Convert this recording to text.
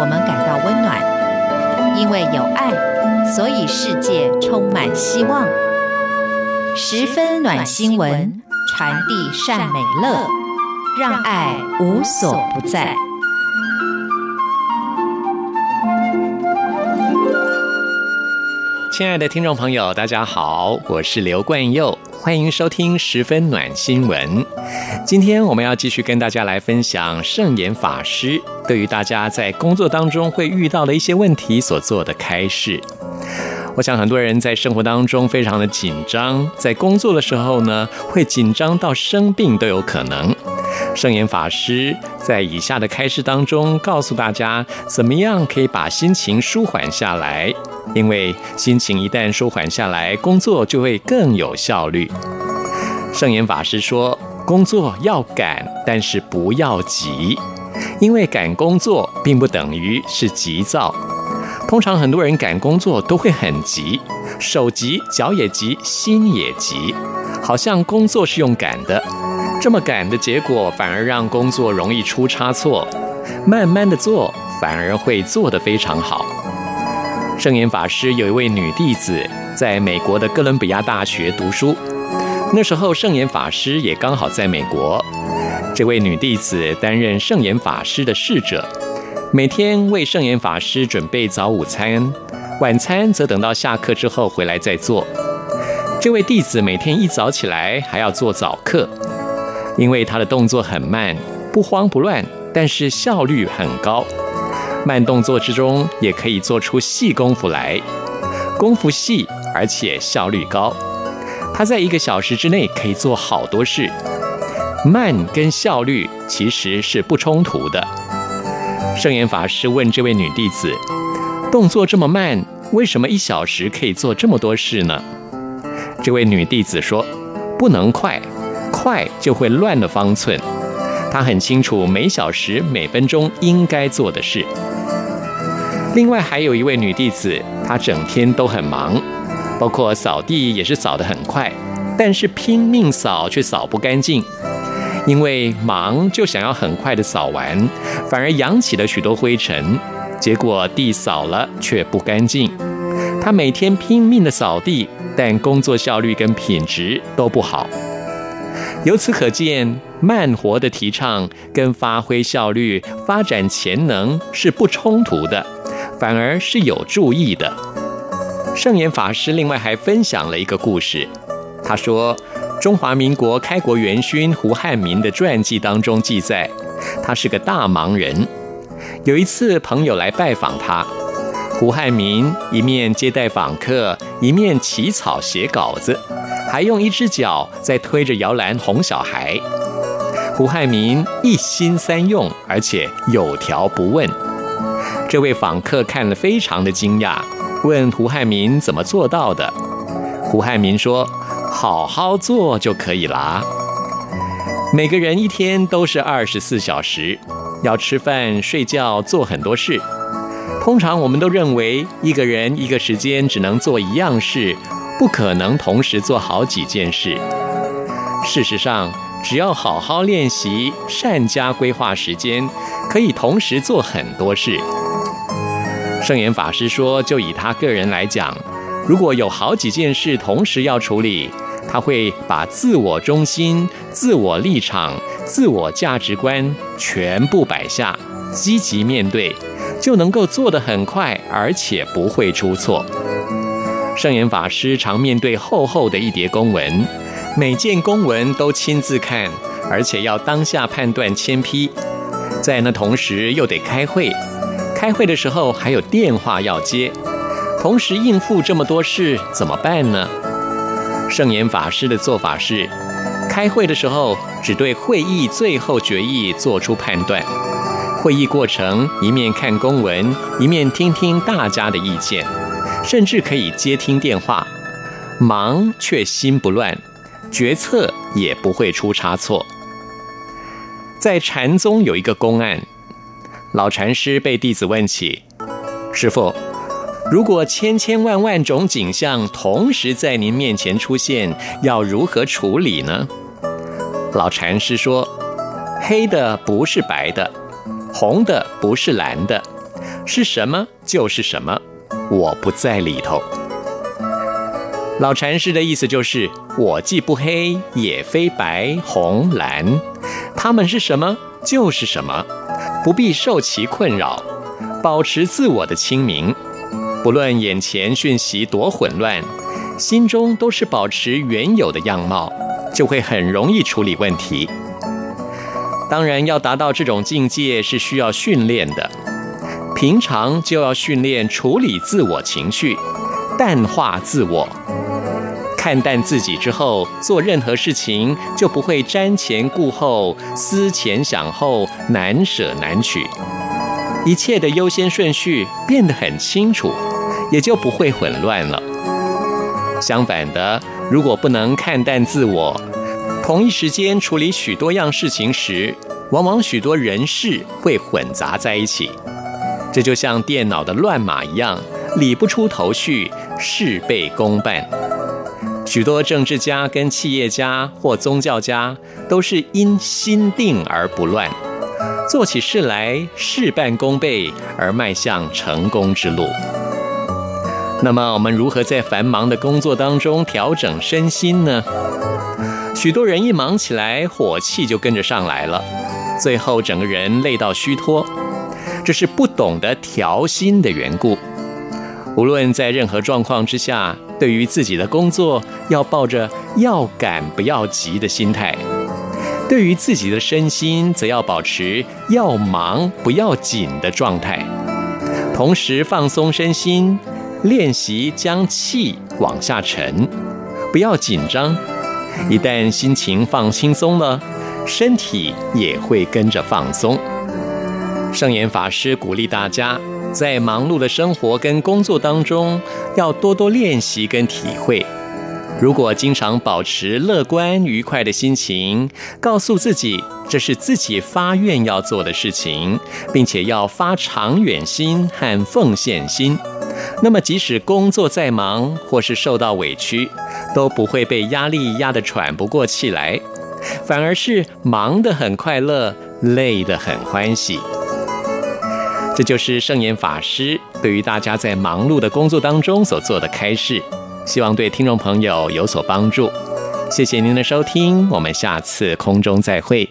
我们感到温暖。因为有爱，所以世界充满希望。十分暖心文，传递善美乐，让爱无所不在。亲爱的听众朋友，大家好，我是刘冠佑，欢迎收听十分暖新闻。今天我们要继续跟大家来分享圣严法师对于大家在工作当中会遇到的一些问题所做的开示。我想很多人在生活当中非常的紧张，在工作的时候呢，会紧张到生病都有可能。圣严法师在以下的开示当中告诉大家，怎么样可以把心情舒缓下来，因为心情一旦舒缓下来，工作就会更有效率。圣严法师说，工作要赶，但是不要急，因为赶工作并不等于是急躁。通常很多人赶工作都会很急，手急脚也急，心也急，好像工作是用赶的。这么赶的结果，反而让工作容易出差错。慢慢的做，反而会做得非常好。圣严法师有一位女弟子，在美国的哥伦比亚大学读书。那时候，圣严法师也刚好在美国。这位女弟子担任圣严法师的侍者，每天为圣严法师准备早午餐，晚餐则等到下课之后回来再做。这位弟子每天一早起来还要做早课。因为他的动作很慢，不慌不乱，但是效率很高。慢动作之中也可以做出细功夫来，功夫细而且效率高。他在一个小时之内可以做好多事。慢跟效率其实是不冲突的。圣严法师问这位女弟子：“动作这么慢，为什么一小时可以做这么多事呢？”这位女弟子说：“不能快。”快就会乱了方寸。她很清楚每小时每分钟应该做的事。另外还有一位女弟子，她整天都很忙，包括扫地也是扫得很快，但是拼命扫却扫不干净。因为忙就想要很快的扫完，反而扬起了许多灰尘，结果地扫了却不干净。他每天拼命的扫地，但工作效率跟品质都不好。由此可见，慢活的提倡跟发挥效率、发展潜能是不冲突的，反而是有助益的。圣严法师另外还分享了一个故事，他说，中华民国开国元勋胡汉民的传记当中记载，他是个大忙人。有一次，朋友来拜访他，胡汉民一面接待访客，一面起草写稿子。还用一只脚在推着摇篮哄小孩，胡汉民一心三用，而且有条不紊。这位访客看了非常的惊讶，问胡汉民怎么做到的。胡汉民说：“好好做就可以啦。”每个人一天都是二十四小时，要吃饭、睡觉、做很多事。通常我们都认为一个人一个时间只能做一样事。不可能同时做好几件事。事实上，只要好好练习，善加规划时间，可以同时做很多事。圣严法师说，就以他个人来讲，如果有好几件事同时要处理，他会把自我中心、自我立场、自我价值观全部摆下，积极面对，就能够做得很快，而且不会出错。圣严法师常面对厚厚的一叠公文，每件公文都亲自看，而且要当下判断签批。在那同时又得开会，开会的时候还有电话要接，同时应付这么多事怎么办呢？圣严法师的做法是，开会的时候只对会议最后决议做出判断，会议过程一面看公文，一面听听大家的意见。甚至可以接听电话，忙却心不乱，决策也不会出差错。在禅宗有一个公案，老禅师被弟子问起：“师傅，如果千千万万种景象同时在您面前出现，要如何处理呢？”老禅师说：“黑的不是白的，红的不是蓝的。”是什么就是什么，我不在里头。老禅师的意思就是，我既不黑，也非白红蓝，他们是什么就是什么，不必受其困扰，保持自我的清明，不论眼前讯息多混乱，心中都是保持原有的样貌，就会很容易处理问题。当然，要达到这种境界是需要训练的，平常就要训练处理自我情绪，淡化自我。看淡自己之后，做任何事情就不会瞻前顾后、思前想后、难舍难取，一切的优先顺序变得很清楚，也就不会混乱了。相反的，如果不能看淡自我，同一时间处理许多样事情时，往往许多人事会混杂在一起，这就像电脑的乱码一样，理不出头绪，事倍功半。许多政治家跟企业家或宗教家都是因心定而不乱，做起事来事半功倍而迈向成功之路。那么，我们如何在繁忙的工作当中调整身心呢？许多人一忙起来，火气就跟着上来了，最后整个人累到虚脱，这是不懂得调心的缘故。无论在任何状况之下，对于自己的工作，要抱着要赶不要急的心态；对于自己的身心，则要保持要忙不要紧的状态。同时放松身心，练习将气往下沉，不要紧张。一旦心情放轻松了，身体也会跟着放松。圣严法师鼓励大家，在忙碌的生活跟工作当中，要多多练习跟体会。如果经常保持乐观愉快的心情，告诉自己这是自己发愿要做的事情，并且要发长远心和奉献心，那么即使工作再忙或是受到委屈，都不会被压力压得喘不过气来，反而是忙得很快乐，累得很欢喜。这就是圣严法师对于大家在忙碌的工作当中所做的开示，希望对听众朋友有所帮助。谢谢您的收听，我们下次空中再会。